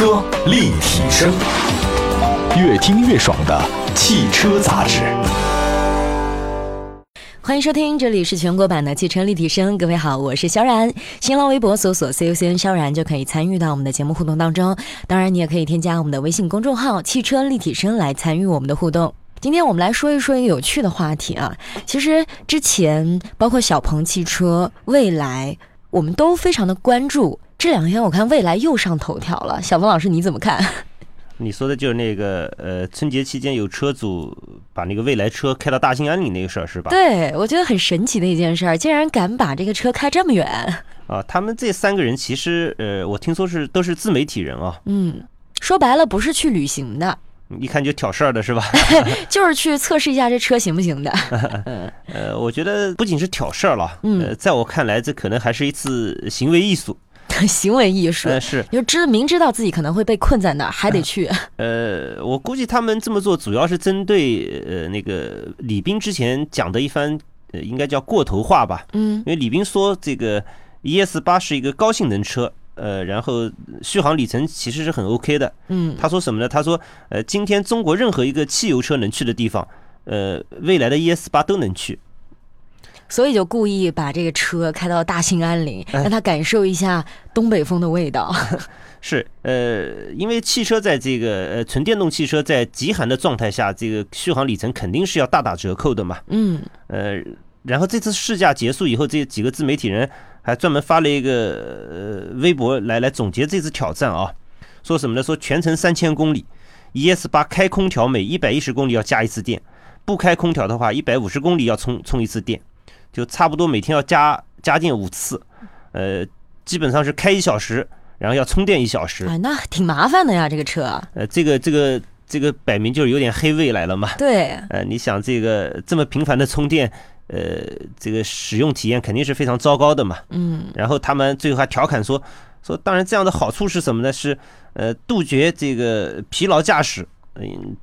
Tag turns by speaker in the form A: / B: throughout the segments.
A: 车立体声，越听越爽的汽车杂志。
B: 欢迎收听，这里是全国版的汽车立体声。各位好，我是肖然。新浪微博搜索 “CUCN 肖然”就可以参与到我们的节目互动当中。当然，你也可以添加我们的微信公众号“汽车立体声”来参与我们的互动。今天我们来说一说一个有趣的话题啊。其实之前包括小鹏汽车、蔚来，我们都非常的关注。这两天我看未来又上头条了，小峰老师你怎么看？
C: 你说的就是那个呃，春节期间有车主把那个未来车开到大兴安岭那个事儿是吧？
B: 对，我觉得很神奇的一件事儿，竟然敢把这个车开这么远。
C: 啊，他们这三个人其实呃，我听说是都是自媒体人啊。
B: 嗯，说白了不是去旅行的，
C: 一看就挑事儿的是吧？
B: 就是去测试一下这车行不行的。
C: 呃，我觉得不仅是挑事儿了，呃，在我看来，这可能还是一次行为艺术。
B: 行为艺术，
C: 是，
B: 就知明知道自己可能会被困在那儿，还得去。
C: 呃，我估计他们这么做主要是针对呃那个李斌之前讲的一番，呃，应该叫过头话吧。
B: 嗯，
C: 因为李斌说这个 ES 八是一个高性能车，呃，然后续航里程其实是很 OK 的。
B: 嗯，
C: 他说什么呢？他说，呃，今天中国任何一个汽油车能去的地方，呃，未来的 ES 八都能去。
B: 所以就故意把这个车开到大兴安岭，让他感受一下东北风的味道。
C: 是，呃，因为汽车在这个呃纯电动汽车在极寒的状态下，这个续航里程肯定是要大打折扣的嘛。
B: 嗯。
C: 呃，然后这次试驾结束以后，这几个自媒体人还专门发了一个呃微博来来总结这次挑战啊，说什么呢？说全程三千公里，ES 八开空调每一百一十公里要加一次电，不开空调的话，一百五十公里要充充一次电。就差不多每天要加加电五次，呃，基本上是开一小时，然后要充电一小时。
B: 啊，那挺麻烦的呀，这个车。
C: 呃，这个这个这个摆明就是有点黑未来了嘛。
B: 对。
C: 呃，你想这个这么频繁的充电，呃，这个使用体验肯定是非常糟糕的嘛。
B: 嗯。
C: 然后他们最后还调侃说说，当然这样的好处是什么呢？是呃，杜绝这个疲劳驾驶。嗯。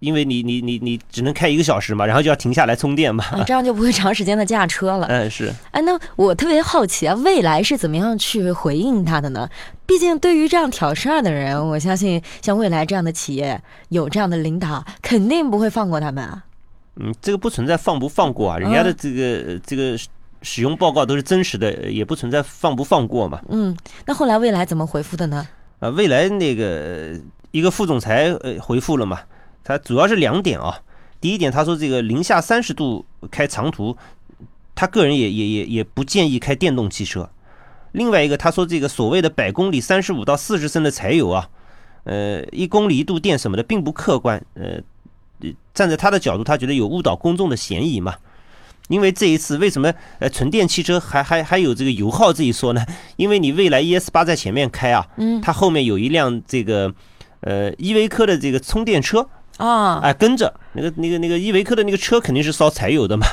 C: 因为你你你你只能开一个小时嘛，然后就要停下来充电嘛，
B: 这样就不会长时间的驾车了。
C: 嗯，是。
B: 哎，那我特别好奇啊，未来是怎么样去回应他的呢？毕竟对于这样挑事儿的人，我相信像未来这样的企业有这样的领导，肯定不会放过他们啊。
C: 嗯，这个不存在放不放过啊，人家的这个这个使用报告都是真实的，也不存在放不放过嘛。
B: 嗯，那后来未来怎么回复的呢？
C: 啊，未来那个一个副总裁呃回复了嘛。它主要是两点啊，第一点，他说这个零下三十度开长途，他个人也也也也不建议开电动汽车。另外一个，他说这个所谓的百公里三十五到四十升的柴油啊，呃，一公里一度电什么的并不客观。呃，站在他的角度，他觉得有误导公众的嫌疑嘛。因为这一次为什么呃纯电汽车还还还有这个油耗这一说呢？因为你未来 ES 八在前面开啊，
B: 嗯，
C: 它后面有一辆这个呃依维柯的这个充电车。
B: 啊，
C: 哎，跟着那个、那个、那个依维柯的那个车肯定是烧柴油的嘛。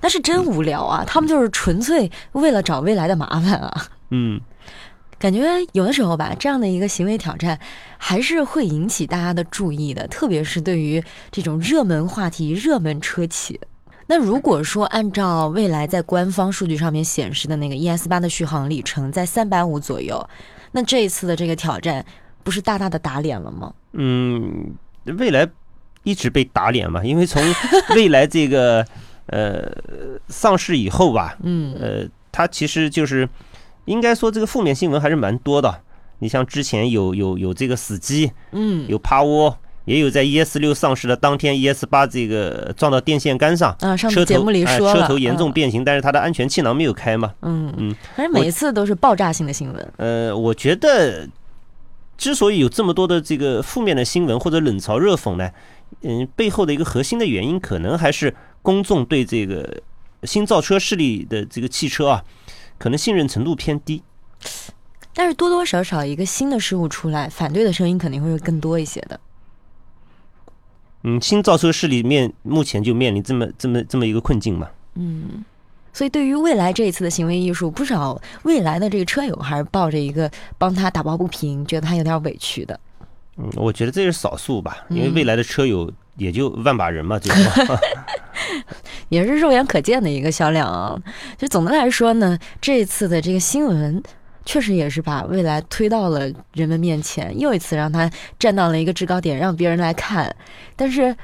B: 那是真无聊啊！他们就是纯粹为了找未来的麻烦啊。
C: 嗯，
B: 感觉有的时候吧，这样的一个行为挑战还是会引起大家的注意的，特别是对于这种热门话题、热门车企。那如果说按照未来在官方数据上面显示的那个 ES 八的续航里程在三百五左右，那这一次的这个挑战不是大大的打脸了吗？
C: 嗯，未来。一直被打脸嘛，因为从 未来这个呃上市以后吧，
B: 嗯，
C: 呃，它其实就是应该说这个负面新闻还是蛮多的。你像之前有有有这个死机，
B: 嗯，
C: 有趴窝，也有在 ES 六上市的当天 ES 八这个撞到电线杆上，
B: 啊，上
C: 车
B: 节目里说
C: 车头严重变形，但是它的安全气囊没有开嘛，
B: 嗯嗯，反正每一次都是爆炸性的新闻。
C: 呃，我觉得之所以有这么多的这个负面的新闻或者冷嘲热讽呢。嗯，背后的一个核心的原因，可能还是公众对这个新造车势力的这个汽车啊，可能信任程度偏低。
B: 但是多多少少一个新的事物出来，反对的声音肯定会更多一些的。
C: 嗯，新造车势力面目前就面临这么这么这么一个困境嘛。
B: 嗯，所以对于未来这一次的行为艺术，不少未来的这个车友还是抱着一个帮他打抱不平，觉得他有点委屈的。
C: 嗯，我觉得这是少数吧，因为未来的车友也就万把人嘛，这
B: 也是肉眼可见的一个销量啊。就总的来说呢，这一次的这个新闻确实也是把未来推到了人们面前，又一次让它站到了一个制高点，让别人来看。但是，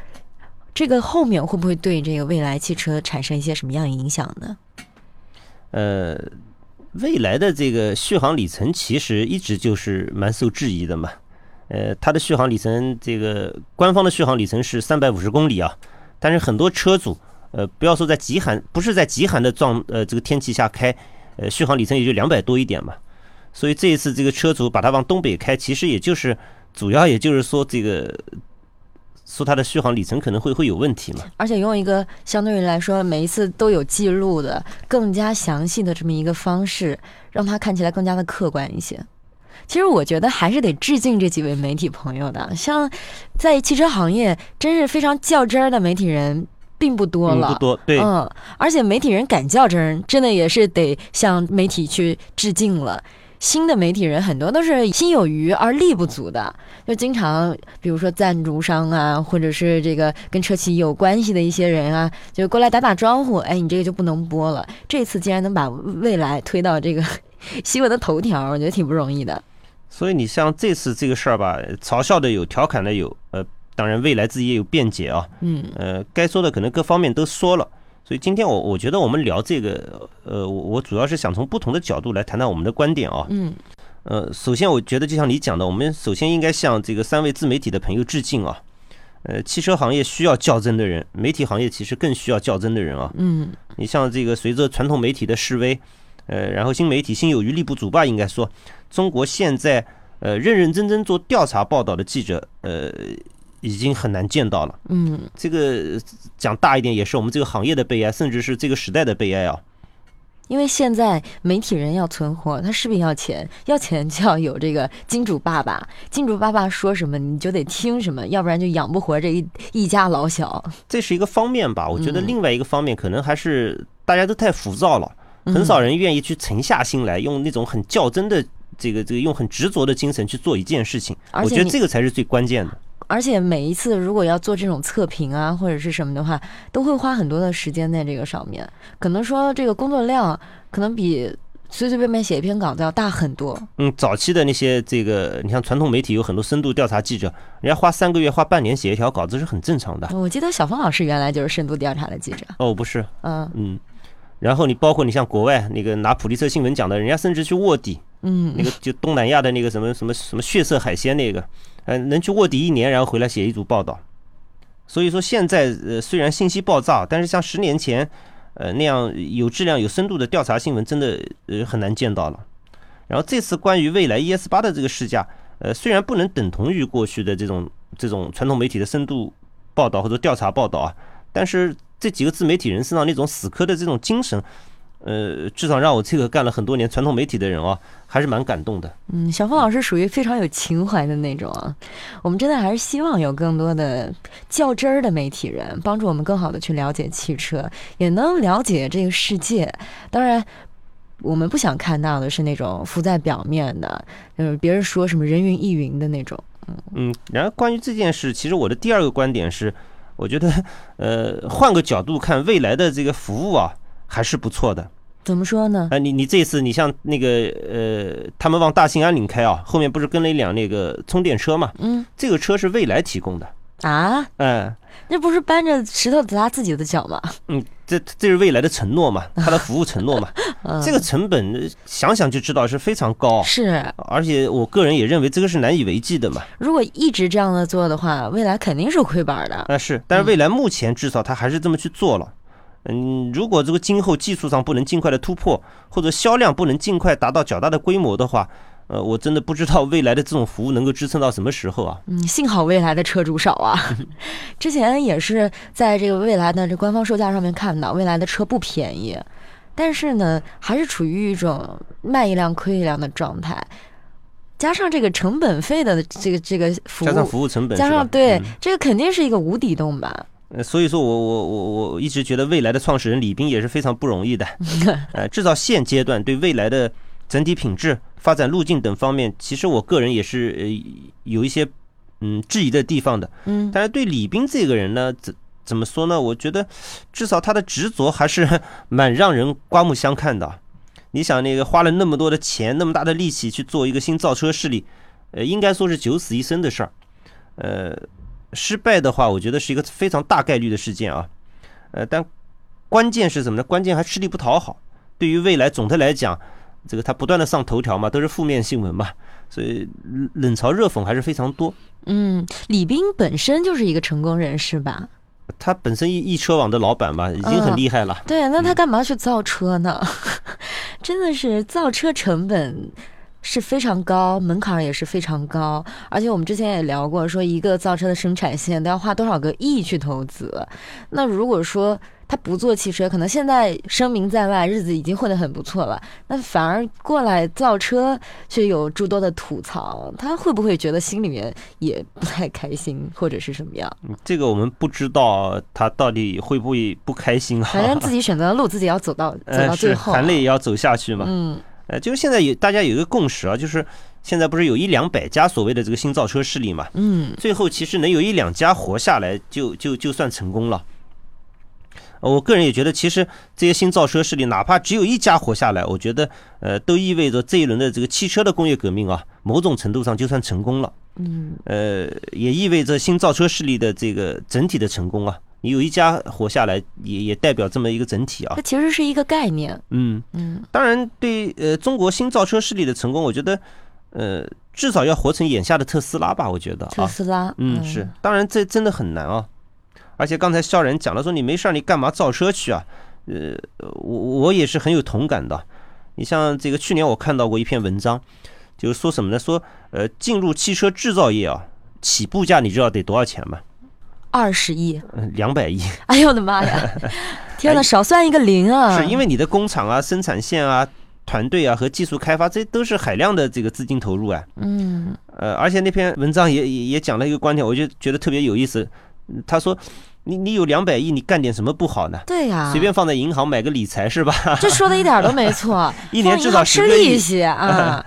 B: 这个后面会不会对这个未来汽车产生一些什么样的影响呢？
C: 呃，未来的这个续航里程其实一直就是蛮受质疑的嘛。呃，它的续航里程，这个官方的续航里程是三百五十公里啊，但是很多车主，呃，不要说在极寒，不是在极寒的状，呃，这个天气下开，呃，续航里程也就两百多一点嘛。所以这一次这个车主把它往东北开，其实也就是主要也就是说这个。说它的续航里程可能会会有问题嘛？
B: 而且用一个相对于来说每一次都有记录的、更加详细的这么一个方式，让它看起来更加的客观一些。其实我觉得还是得致敬这几位媒体朋友的，像在汽车行业真是非常较真儿的媒体人并不多了，
C: 不多对，
B: 嗯，而且媒体人敢较真儿，真的也是得向媒体去致敬了。新的媒体人很多都是心有余而力不足的，就经常比如说赞助商啊，或者是这个跟车企有关系的一些人啊，就过来打打招呼。哎，你这个就不能播了。这次竟然能把未来推到这个 新闻的头条，我觉得挺不容易的。
C: 所以你像这次这个事儿吧，嘲笑的有，调侃的有，呃，当然未来自己也有辩解啊，
B: 嗯，
C: 呃，该说的可能各方面都说了。所以今天我我觉得我们聊这个，呃，我我主要是想从不同的角度来谈谈我们的观点啊。
B: 嗯。
C: 呃，首先我觉得就像你讲的，我们首先应该向这个三位自媒体的朋友致敬啊。呃，汽车行业需要较真的人，媒体行业其实更需要较真的人啊。
B: 嗯。
C: 你像这个随着传统媒体的示威，呃，然后新媒体心有余力不足吧，应该说，中国现在呃认认真真做调查报道的记者，呃。已经很难见到了，
B: 嗯，
C: 这个讲大一点，也是我们这个行业的悲哀，甚至是这个时代的悲哀啊。
B: 因为现在媒体人要存活，他势必要钱，要钱就要有这个金主爸爸，金主爸爸说什么你就得听什么，要不然就养不活这一一家老小。
C: 这是一个方面吧，我觉得另外一个方面可能还是大家都太浮躁了，很少人愿意去沉下心来，用那种很较真的这个这个用很执着的精神去做一件事情。我觉得这个才是最关键的。
B: 而且每一次如果要做这种测评啊或者是什么的话，都会花很多的时间在这个上面。可能说这个工作量可能比随随便便写一篇稿子要大很多。
C: 嗯，早期的那些这个，你像传统媒体有很多深度调查记者，人家花三个月、花半年写一条稿子是很正常的。
B: 我记得小峰老师原来就是深度调查的记者。
C: 哦，不是，
B: 嗯
C: 嗯。然后你包括你像国外那个拿普利策新闻奖的，人家甚至去卧底。
B: 嗯。
C: 那个就东南亚的那个什么什么什么血色海鲜那个。呃，能去卧底一年，然后回来写一组报道。所以说现在呃，虽然信息爆炸，但是像十年前，呃那样有质量、有深度的调查新闻，真的呃很难见到了。然后这次关于未来 ES 八的这个试驾，呃，虽然不能等同于过去的这种这种传统媒体的深度报道或者调查报道啊，但是这几个自媒体人身上那种死磕的这种精神。呃，至少让我这个干了很多年传统媒体的人啊，还是蛮感动的。
B: 嗯，小峰老师属于非常有情怀的那种啊。我们真的还是希望有更多的较真儿的媒体人，帮助我们更好的去了解汽车，也能了解这个世界。当然，我们不想看到的是那种浮在表面的，就是别人说什么人云亦云的那种。
C: 嗯嗯。然后关于这件事，其实我的第二个观点是，我觉得，呃，换个角度看，未来的这个服务啊。还是不错的，
B: 怎么说呢？
C: 啊，你你这次你像那个呃，他们往大兴安岭开啊，后面不是跟了一辆那个充电车嘛？
B: 嗯，
C: 这个车是蔚来提供的
B: 啊？
C: 嗯，
B: 那不是搬着石头砸自己的脚吗？
C: 嗯，这这是未来的承诺嘛？他的服务承诺嘛？这个成本想想就知道是非常高，
B: 是，
C: 而且我个人也认为这个是难以为继的嘛。
B: 如果一直这样的做的话，未来肯定是亏本的。
C: 啊，是，但是未来目前至少他还是这么去做了。嗯，如果这个今后技术上不能尽快的突破，或者销量不能尽快达到较大的规模的话，呃，我真的不知道未来的这种服务能够支撑到什么时候啊。
B: 嗯，幸好未来的车主少啊。之前也是在这个未来的这官方售价上面看到，未来的车不便宜，但是呢，还是处于一种卖一辆亏一辆的状态。加上这个成本费的这个这个服务，
C: 加上服务成本，
B: 加上对这个肯定是一个无底洞吧。
C: 呃，所以说我我我我一直觉得未来的创始人李斌也是非常不容易的，呃，至少现阶段对未来的整体品质、发展路径等方面，其实我个人也是呃有一些嗯质疑的地方的，
B: 嗯，
C: 但是对李斌这个人呢，怎怎么说呢？我觉得至少他的执着还是 蛮让人刮目相看的。你想那个花了那么多的钱，那么大的力气去做一个新造车势力，呃，应该说是九死一生的事儿。呃，失败的话，我觉得是一个非常大概率的事件啊。呃，但关键是什么呢？关键还吃力不讨好。对于未来总的来讲，这个他不断的上头条嘛，都是负面新闻嘛，所以冷嘲热讽还是非常多。
B: 嗯，李斌本身就是一个成功人士吧？
C: 他本身一一车网的老板吧，已经很厉害了。
B: 对，那他干嘛去造车呢？真的是造车成本是非常高，门槛也是非常高。而且我们之前也聊过，说一个造车的生产线都要花多少个亿去投资。那如果说他不做汽车，可能现在声名在外，日子已经混得很不错了。那反而过来造车，却有诸多的吐槽，他会不会觉得心里面也不太开心，或者是什么样？
C: 这个我们不知道他到底会不会不开心啊。
B: 反正自己选择的路，自己要走到 走到最后，
C: 含泪也要走下去嘛。
B: 嗯，
C: 呃，就是现在有大家有一个共识啊，就是现在不是有一两百家所谓的这个新造车势力嘛？
B: 嗯，
C: 最后其实能有一两家活下来，就就就算成功了。我个人也觉得，其实这些新造车势力，哪怕只有一家活下来，我觉得，呃，都意味着这一轮的这个汽车的工业革命啊，某种程度上就算成功了。
B: 嗯，
C: 呃，也意味着新造车势力的这个整体的成功啊，你有一家活下来，也也代表这么一个整体啊。
B: 它其实是一个概念。
C: 嗯
B: 嗯，
C: 当然，对呃中国新造车势力的成功，我觉得，呃，至少要活成眼下的特斯拉吧，我觉得。
B: 特斯拉，
C: 嗯，是，当然这真的很难啊。而且刚才肖然讲了，说你没事儿，你干嘛造车去啊？呃，我我也是很有同感的。你像这个去年我看到过一篇文章，就是说什么呢？说呃，进入汽车制造业啊，起步价你知道得多少钱吗？
B: 二十亿，
C: 嗯，两百亿。
B: 哎呦我的妈呀！天哪，少算一个零啊！
C: 是因为你的工厂啊、生产线啊、团队啊和技术开发，这都是海量的这个资金投入啊。
B: 嗯。
C: 呃，而且那篇文章也也也讲了一个观点，我就觉得特别有意思。他说。你你有两百亿，你干点什么不好呢？
B: 对呀，
C: 随便放在银行买个理财是吧？
B: 这说的一点都没错，
C: 一年至少
B: 吃利息啊。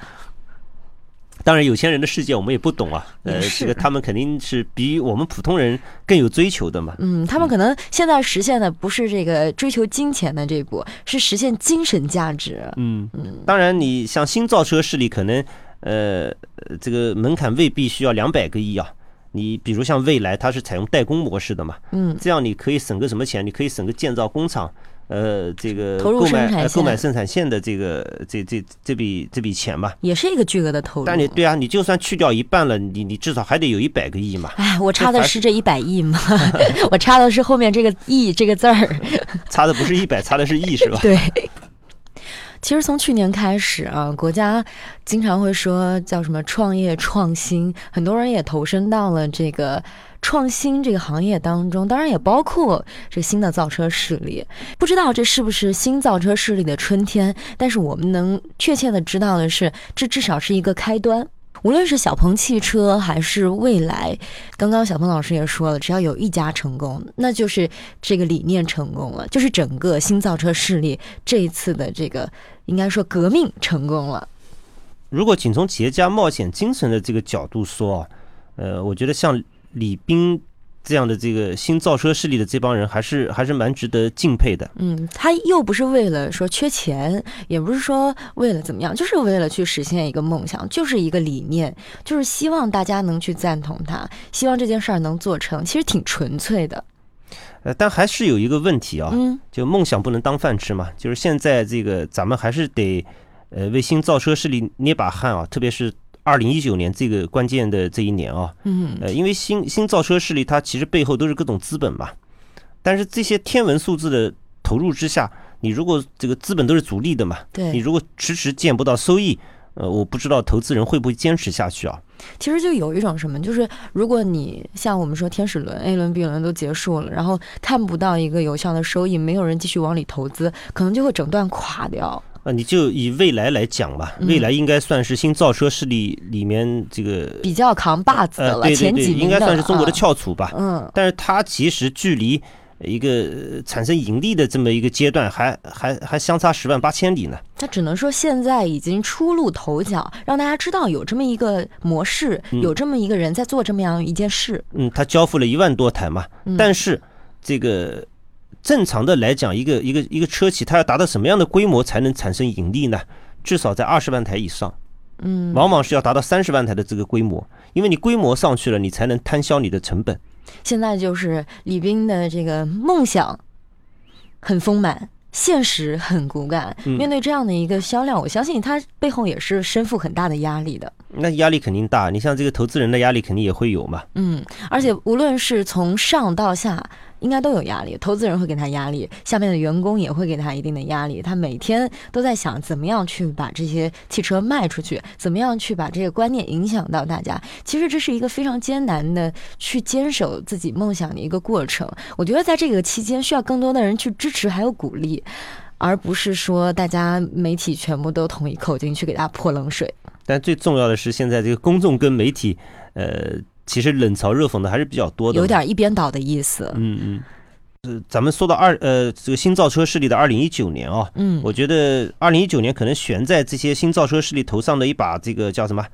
C: 当然，有钱人的世界我们也不懂啊。呃，这个他们肯定是比我们普通人更有追求的嘛。
B: 嗯，他们可能现在实现的不是这个追求金钱的这步，是实现精神价值。
C: 嗯嗯。当然，你像新造车势力，可能呃这个门槛未必需要两百个亿啊。你比如像未来，它是采用代工模式的嘛？
B: 嗯，
C: 这样你可以省个什么钱？你可以省个建造工厂，呃，这个
B: 购
C: 买购买生产线的这个这这这笔这笔钱吧，
B: 也是一个巨额的投入。
C: 但你对啊，你就算去掉一半了，你你至少还得有一百个亿嘛。
B: 哎，我差的是这一百亿吗？我差的是后面这个亿这个字儿
C: 差的不是一百，差的是亿是吧？
B: 对。其实从去年开始啊，国家经常会说叫什么创业创新，很多人也投身到了这个创新这个行业当中，当然也包括这新的造车势力。不知道这是不是新造车势力的春天，但是我们能确切的知道的是，这至少是一个开端。无论是小鹏汽车还是蔚来，刚刚小鹏老师也说了，只要有一家成功，那就是这个理念成功了，就是整个新造车势力这一次的这个应该说革命成功了。
C: 如果仅从企业家冒险精神的这个角度说啊，呃，我觉得像李斌。这样的这个新造车势力的这帮人，还是还是蛮值得敬佩的。
B: 嗯，他又不是为了说缺钱，也不是说为了怎么样，就是为了去实现一个梦想，就是一个理念，就是希望大家能去赞同他，希望这件事儿能做成，其实挺纯粹的。
C: 呃，但还是有一个问题啊，
B: 嗯，
C: 就梦想不能当饭吃嘛，就是现在这个咱们还是得呃为新造车势力捏把汗啊，特别是。二零一九年这个关键的这一年啊，
B: 嗯，
C: 呃，因为新新造车势力它其实背后都是各种资本嘛，但是这些天文数字的投入之下，你如果这个资本都是逐利的嘛，
B: 对，
C: 你如果迟迟见不到收益，呃，我不知道投资人会不会坚持下去啊。
B: 其实就有一种什么，就是如果你像我们说天使轮 A 轮 B 轮都结束了，然后看不到一个有效的收益，没有人继续往里投资，可能就会整段垮掉。
C: 啊，你就以未来来讲吧，未来应该算是新造车势力里面这个
B: 比较扛把子的了，前几
C: 应该算是中国的翘楚吧。
B: 嗯，
C: 但是它其实距离一个产生盈利的这么一个阶段，还还还相差十万八千里呢。
B: 它只能说现在已经初露头角，让大家知道有这么一个模式，有这么一个人在做这么样一件事。
C: 嗯，他交付了一万多台嘛，但是这个。正常的来讲，一个一个一个车企，它要达到什么样的规模才能产生盈利呢？至少在二十万台以上，
B: 嗯，
C: 往往是要达到三十万台的这个规模，因为你规模上去了，你才能摊销你的成本。
B: 现在就是李斌的这个梦想很丰满，现实很骨感。
C: 嗯
B: 面对这样的一个销量，我相信他背后也是身负很大的压力的。
C: 那压力肯定大，你像这个投资人的压力肯定也会有嘛。
B: 嗯，而且无论是从上到下，应该都有压力。投资人会给他压力，下面的员工也会给他一定的压力。他每天都在想怎么样去把这些汽车卖出去，怎么样去把这个观念影响到大家。其实这是一个非常艰难的去坚守自己梦想的一个过程。我觉得在这个期间，需要更多的人去支持还有鼓励。而不是说大家媒体全部都统一口径去给他泼冷水。
C: 但最重要的是，现在这个公众跟媒体，呃，其实冷嘲热讽的还是比较多的，
B: 有点一边倒的意思。
C: 嗯嗯。呃，咱们说到二呃这个新造车势力的二零一九年啊，
B: 嗯，
C: 我觉得二零一九年可能悬在这些新造车势力头上的一把这个叫什么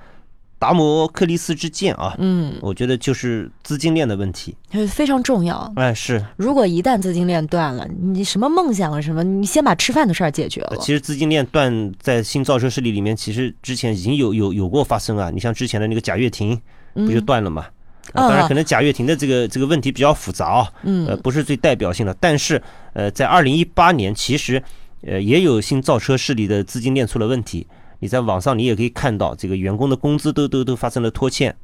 C: 达摩克利斯之剑啊，
B: 嗯，
C: 我觉得就是资金链的问题，
B: 非常重要。
C: 哎，是，
B: 如果一旦资金链断了，你什么梦想啊什么，你先把吃饭的事儿解决了。
C: 其实资金链断在新造车势力里面，其实之前已经有有有过发生啊。你像之前的那个贾跃亭，不就断了嘛？啊，当然可能贾跃亭的这个这个问题比较复杂啊，
B: 嗯，
C: 呃，不是最代表性的。但是呃，在二零一八年，其实呃也有新造车势力的资金链出了问题。你在网上你也可以看到，这个员工的工资都都都发生了拖欠。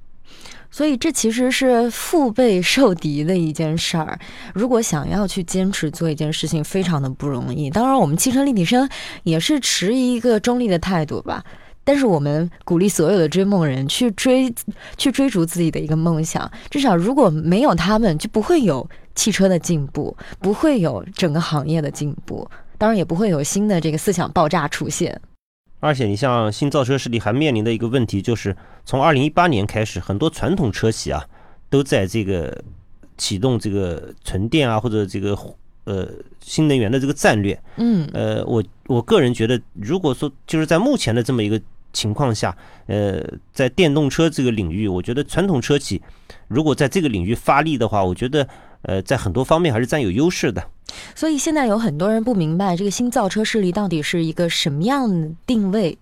B: 所以这其实是腹背受敌的一件事儿。如果想要去坚持做一件事情，非常的不容易。当然，我们汽车立体声也是持一个中立的态度吧。但是我们鼓励所有的追梦人去追，去追逐自己的一个梦想。至少如果没有他们，就不会有汽车的进步，不会有整个行业的进步，当然也不会有新的这个思想爆炸出现。
C: 而且，你像新造车势力还面临的一个问题，就是从二零一八年开始，很多传统车企啊，都在这个启动这个纯电啊，或者这个呃新能源的这个战略。
B: 嗯，
C: 呃，我我个人觉得，如果说就是在目前的这么一个情况下，呃，在电动车这个领域，我觉得传统车企如果在这个领域发力的话，我觉得呃，在很多方面还是占有优势的。
B: 所以现在有很多人不明白这个新造车势力到底是一个什么样的定位。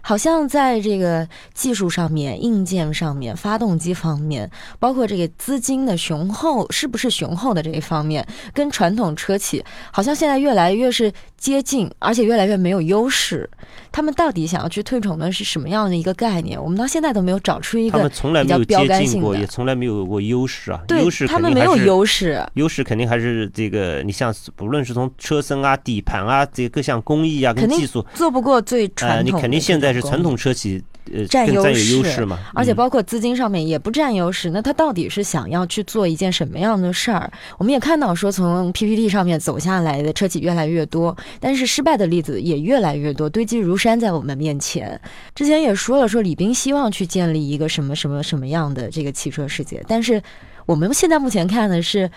B: 好像在这个技术上面、硬件上面、发动机方面，包括这个资金的雄厚是不是雄厚的这一方面，跟传统车企好像现在越来越是接近，而且越来越没有优势。他们到底想要去推崇的是什么样的一个概念？我们到现在都没有找出一个
C: 他们从来没有
B: 标杆
C: 接近过，
B: 性的
C: 也从来没有过优势啊。
B: 对
C: 优势
B: 他们没有优势。
C: 优势肯定还是这个，你像不论是从车身啊、底盘啊，这各项工艺啊跟技术，
B: 做不过最传
C: 呃，
B: 统
C: 肯定现在是传统车企呃
B: 占优势而且
C: 嗯
B: 包括资金上面也不占优势，那他到底是想要去做一件什么样的事儿？我们也看到说，从 PPT 上面走下来的车企越来越多，但是失败的例子也越来越多，堆积如山在我们面前。之前也说了，说李斌希望去建立一个什么什么什么样的这个汽车世界，但是我们现在目前看的是。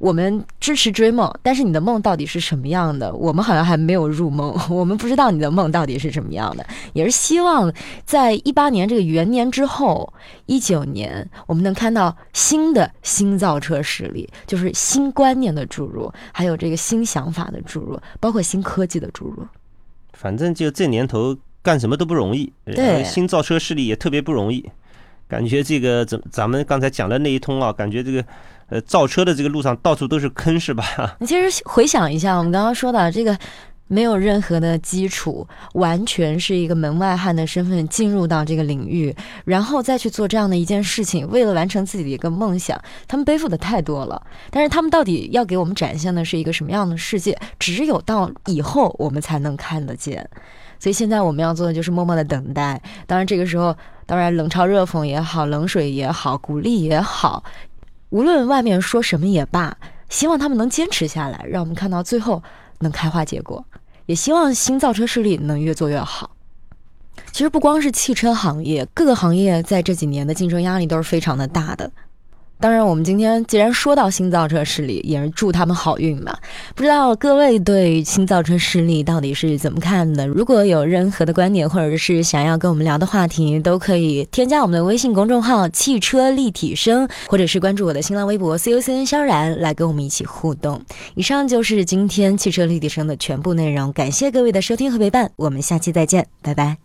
B: 我们支持追梦，但是你的梦到底是什么样的？我们好像还没有入梦，我们不知道你的梦到底是什么样的。也是希望在一八年这个元年之后，一九年我们能看到新的新造车势力，就是新观念的注入，还有这个新想法的注入，包括新科技的注入。
C: 反正就这年头干什么都不容易，
B: 对
C: 呃新造车势力也特别不容易。感觉这个咱咱们刚才讲的那一通啊，感觉这个呃造车的这个路上到处都是坑，是吧？
B: 你其实回想一下，我们刚刚说的这个。没有任何的基础，完全是一个门外汉的身份进入到这个领域，然后再去做这样的一件事情，为了完成自己的一个梦想，他们背负的太多了。但是他们到底要给我们展现的是一个什么样的世界？只有到以后我们才能看得见。所以现在我们要做的就是默默的等待。当然这个时候，当然冷嘲热讽也好，冷水也好，鼓励也好，无论外面说什么也罢，希望他们能坚持下来，让我们看到最后能开花结果。也希望新造车势力能越做越好。其实不光是汽车行业，各个行业在这几年的竞争压力都是非常的大的。当然，我们今天既然说到新造车势力，也是祝他们好运嘛。不知道各位对新造车势力到底是怎么看的？如果有任何的观点，或者是想要跟我们聊的话题，都可以添加我们的微信公众号“汽车立体声”，或者是关注我的新浪微博 “CUCN 萧然”来跟我们一起互动。以上就是今天汽车立体声的全部内容，感谢各位的收听和陪伴，我们下期再见，拜拜。